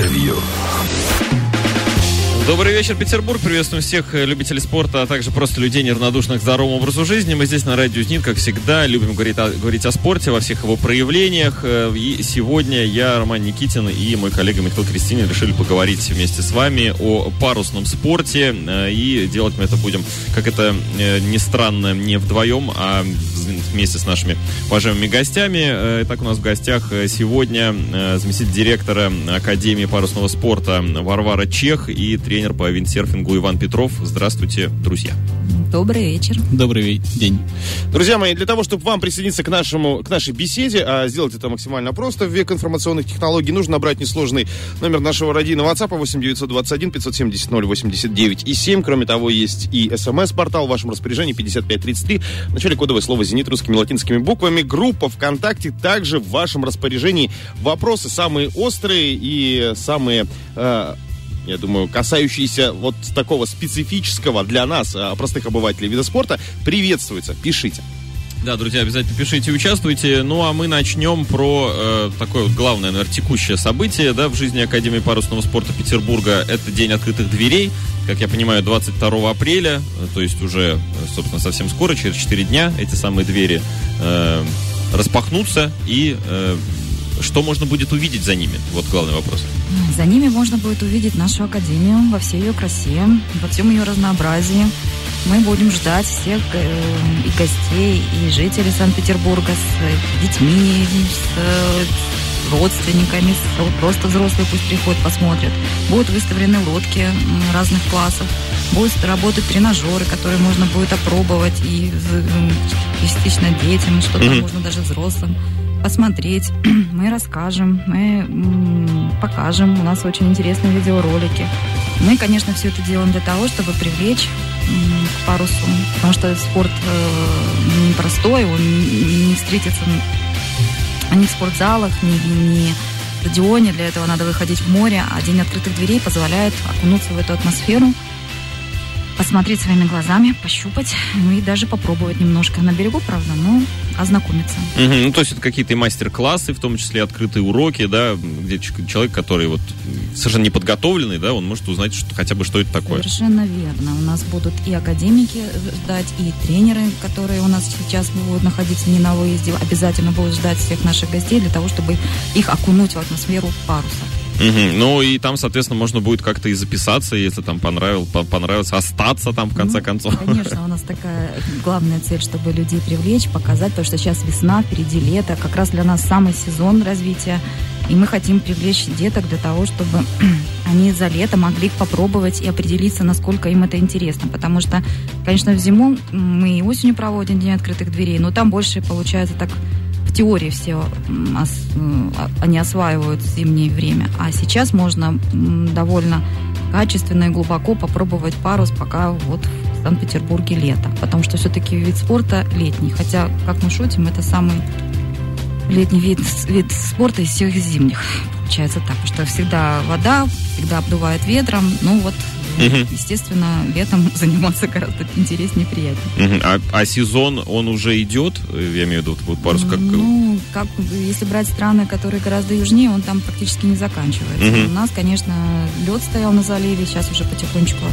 Интервью. Добрый вечер, Петербург. Приветствуем всех э, любителей спорта, а также просто людей, неравнодушных к здоровому образу жизни. Мы здесь на радио ЗНИТ, как всегда, любим говорить о, говорить о спорте во всех его проявлениях. Э, и сегодня я, Роман Никитин и мой коллега Михаил Кристинин решили поговорить вместе с вами о парусном спорте. Э, и делать мы это будем, как это ни странно, не вдвоем, а вместе с нашими уважаемыми гостями. Итак, у нас в гостях сегодня заместитель директора Академии парусного спорта Варвара Чех и тренер тренер по виндсерфингу Иван Петров. Здравствуйте, друзья. Добрый вечер. Добрый день. Друзья мои, для того, чтобы вам присоединиться к, нашему, к нашей беседе, а сделать это максимально просто в век информационных технологий, нужно набрать несложный номер нашего родийного WhatsApp 8 921 570 089 и 7. Кроме того, есть и смс-портал в вашем распоряжении 5533. В начале кодовое слово «Зенит» русскими латинскими буквами. Группа ВКонтакте также в вашем распоряжении. Вопросы самые острые и самые... Э, я думаю, касающиеся вот такого специфического для нас, а, простых обывателей вида спорта, приветствуется. Пишите. Да, друзья, обязательно пишите участвуйте. Ну, а мы начнем про э, такое вот главное, наверное, текущее событие да, в жизни Академии парусного спорта Петербурга. Это День открытых дверей. Как я понимаю, 22 апреля, э, то есть уже, собственно, совсем скоро, через 4 дня, эти самые двери э, распахнутся и э, что можно будет увидеть за ними? Вот главный вопрос. За ними можно будет увидеть нашу академию во всей ее красе, во всем ее разнообразии. Мы будем ждать всех э, и гостей, и жителей Санкт-Петербурга с э, детьми, с э, родственниками, просто взрослые пусть приходят, посмотрят. Будут выставлены лодки разных классов, будут работать тренажеры, которые можно будет опробовать и частично детям, что-то mm-hmm. можно даже взрослым посмотреть. Мы расскажем, мы покажем. У нас очень интересные видеоролики. Мы, конечно, все это делаем для того, чтобы привлечь к парусу, потому что спорт э, непростой, он не встретится ни в спортзалах, ни, ни в стадионе. Для этого надо выходить в море, а День открытых дверей позволяет окунуться в эту атмосферу – посмотреть своими глазами, пощупать, ну и даже попробовать немножко на берегу, правда, но ознакомиться. Угу, ну, то есть это какие-то мастер-классы, в том числе открытые уроки, да, где человек, который вот совершенно неподготовленный, да, он может узнать что, хотя бы, что это такое. Совершенно верно. У нас будут и академики ждать, и тренеры, которые у нас сейчас будут находиться не на выезде, обязательно будут ждать всех наших гостей для того, чтобы их окунуть в атмосферу паруса. Угу. Ну и там, соответственно, можно будет как-то и записаться, если там понравил, понравилось, остаться там в конце ну, концов. Конечно, у нас такая главная цель, чтобы людей привлечь, показать, потому что сейчас весна, впереди лето, как раз для нас самый сезон развития. И мы хотим привлечь деток для того, чтобы они за лето могли попробовать и определиться, насколько им это интересно. Потому что, конечно, в зиму мы и осенью проводим День открытых дверей, но там больше получается так в теории все они осваивают зимнее время. А сейчас можно довольно качественно и глубоко попробовать парус, пока вот в Санкт-Петербурге лето. Потому что все-таки вид спорта летний. Хотя, как мы шутим, это самый летний вид, вид спорта из всех зимних. Получается так, что всегда вода, всегда обдувает ветром. Ну вот Угу. Естественно, летом заниматься гораздо интереснее и приятнее. Угу. А, а сезон, он уже идет? Я имею в виду, вот парус как... Ну, как, если брать страны, которые гораздо южнее, он там практически не заканчивается. Угу. У нас, конечно, лед стоял на заливе, сейчас уже потихонечку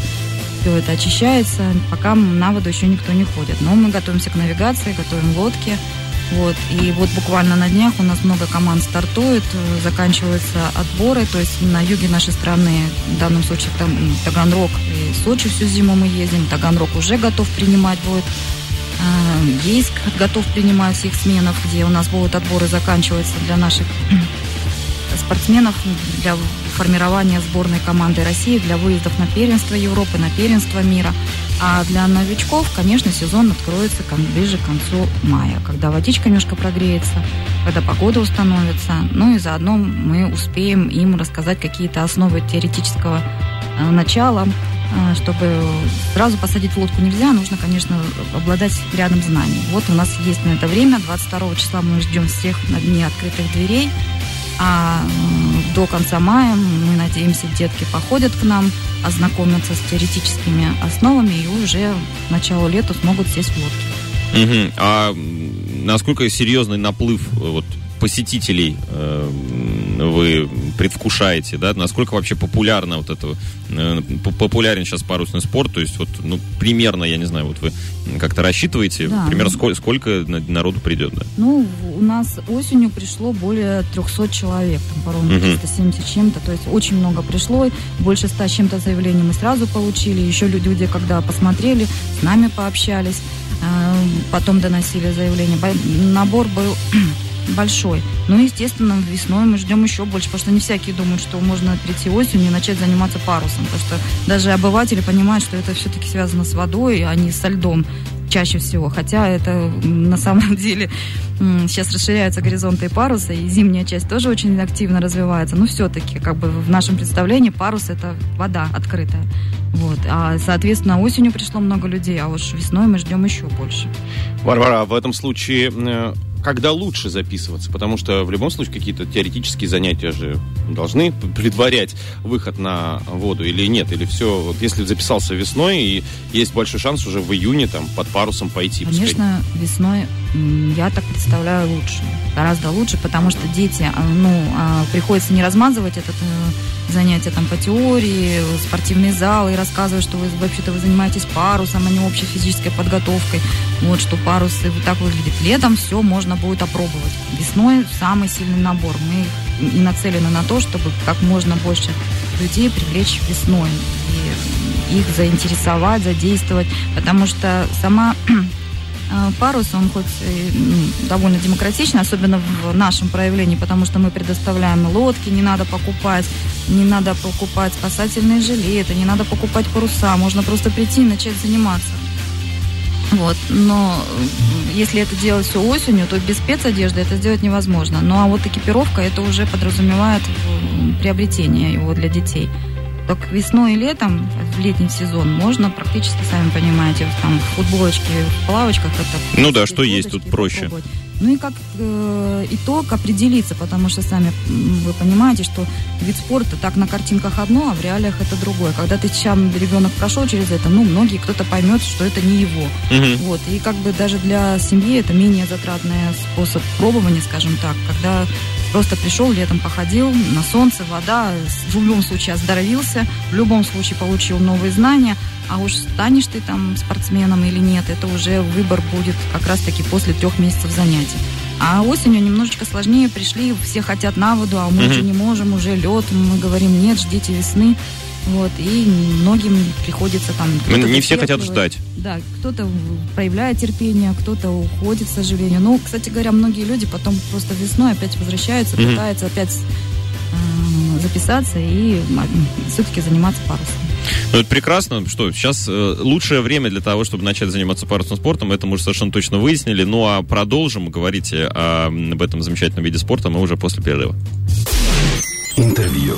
все это очищается. Пока на воду еще никто не ходит. Но мы готовимся к навигации, готовим лодки. Вот. И вот буквально на днях у нас много команд стартует, э, заканчиваются отборы, то есть на юге нашей страны, в данном случае там Таганрог и Сочи всю зиму мы ездим, Таганрог уже готов принимать будет, а, Ейск готов принимать всех сменов, где у нас будут отборы заканчиваться для наших спортсменов, для формирования сборной команды России, для выездов на первенство Европы, на первенство мира – а для новичков, конечно, сезон откроется ближе к концу мая, когда водичка немножко прогреется, когда погода установится. Ну и заодно мы успеем им рассказать какие-то основы теоретического э, начала, э, чтобы сразу посадить в лодку нельзя, нужно, конечно, обладать рядом знаний. Вот у нас есть на это время, 22 числа мы ждем всех на дне открытых дверей, а до конца мая, мы надеемся, детки походят к нам, ознакомятся с теоретическими основами и уже к началу лета смогут сесть в лодки. Угу. А насколько серьезный наплыв э, вот, посетителей э, вы предвкушаете, да, насколько вообще популярно вот это, э, популярен сейчас парусный спорт, то есть вот, ну, примерно, я не знаю, вот вы как-то рассчитываете, да, примерно сколько, сколько народу придет, да? Ну, у нас осенью пришло более 300 человек, там, по-моему, 370 чем-то, то есть очень много пришло, больше 100 чем-то заявлений мы сразу получили, еще люди, когда посмотрели, с нами пообщались, э, потом доносили заявление. Набор был большой. Ну, естественно, весной мы ждем еще больше, потому что не всякие думают, что можно прийти осенью и начать заниматься парусом. Потому что даже обыватели понимают, что это все-таки связано с водой, а не со льдом чаще всего. Хотя это на самом деле сейчас расширяются горизонты и паруса, и зимняя часть тоже очень активно развивается. Но все-таки, как бы в нашем представлении парус это вода открытая. Вот. А, соответственно, осенью пришло много людей, а уж весной мы ждем еще больше. Варвара, в этом случае э, когда лучше записываться? Потому что в любом случае какие-то теоретические занятия же должны предварять выход на воду или нет? Или все, вот если записался весной, и есть большой шанс уже в июне там под парусом пойти? Конечно, пускай. весной я так представляю лучше. Гораздо лучше, потому что дети, а, ну, а, приходится не размазывать этот э, занятие там по теории, спортивный зал и рассказывать, что вы вообще-то вы занимаетесь парусом, а не общей физической подготовкой. Вот что парусы вот так выглядит. Летом все можно будет опробовать. Весной самый сильный набор. Мы и нацелены на то, чтобы как можно больше людей привлечь весной и их заинтересовать, задействовать, потому что сама парус, он хоть довольно демократичный, особенно в нашем проявлении, потому что мы предоставляем лодки, не надо покупать, не надо покупать спасательные жилеты, не надо покупать паруса, можно просто прийти и начать заниматься. Вот. Но если это делать все осенью, то без спецодежды это сделать невозможно. Ну а вот экипировка это уже подразумевает приобретение его для детей. Так весной и летом, в летний сезон, можно практически, сами понимаете, там в футболочке, в плавочках это... Ну да, что есть тут проще. Ну и как э, итог определиться, потому что сами вы понимаете, что вид спорта так на картинках одно, а в реалиях это другое. Когда ты сам ребенок прошел через это, ну, многие кто-то поймет, что это не его. Угу. Вот. И как бы даже для семьи это менее затратный способ пробования, скажем так, когда Просто пришел, летом походил, на солнце, вода, в любом случае оздоровился, в любом случае получил новые знания, а уж станешь ты там спортсменом или нет, это уже выбор будет как раз-таки после трех месяцев занятий. А осенью немножечко сложнее пришли, все хотят на воду, а мы mm-hmm. уже не можем, уже лед, мы говорим, нет, ждите весны. Вот, и многим приходится там... Не все хотят ждать. Да, кто-то проявляет терпение, кто-то уходит, к сожалению. Ну, кстати говоря, многие люди потом просто весной опять возвращаются, mm-hmm. пытаются опять э, записаться и все-таки заниматься парусом. Ну, это прекрасно. Что, сейчас э, лучшее время для того, чтобы начать заниматься парусным спортом. Это мы уже совершенно точно выяснили. Ну, а продолжим говорить о, об этом замечательном виде спорта мы уже после перерыва. Интервью.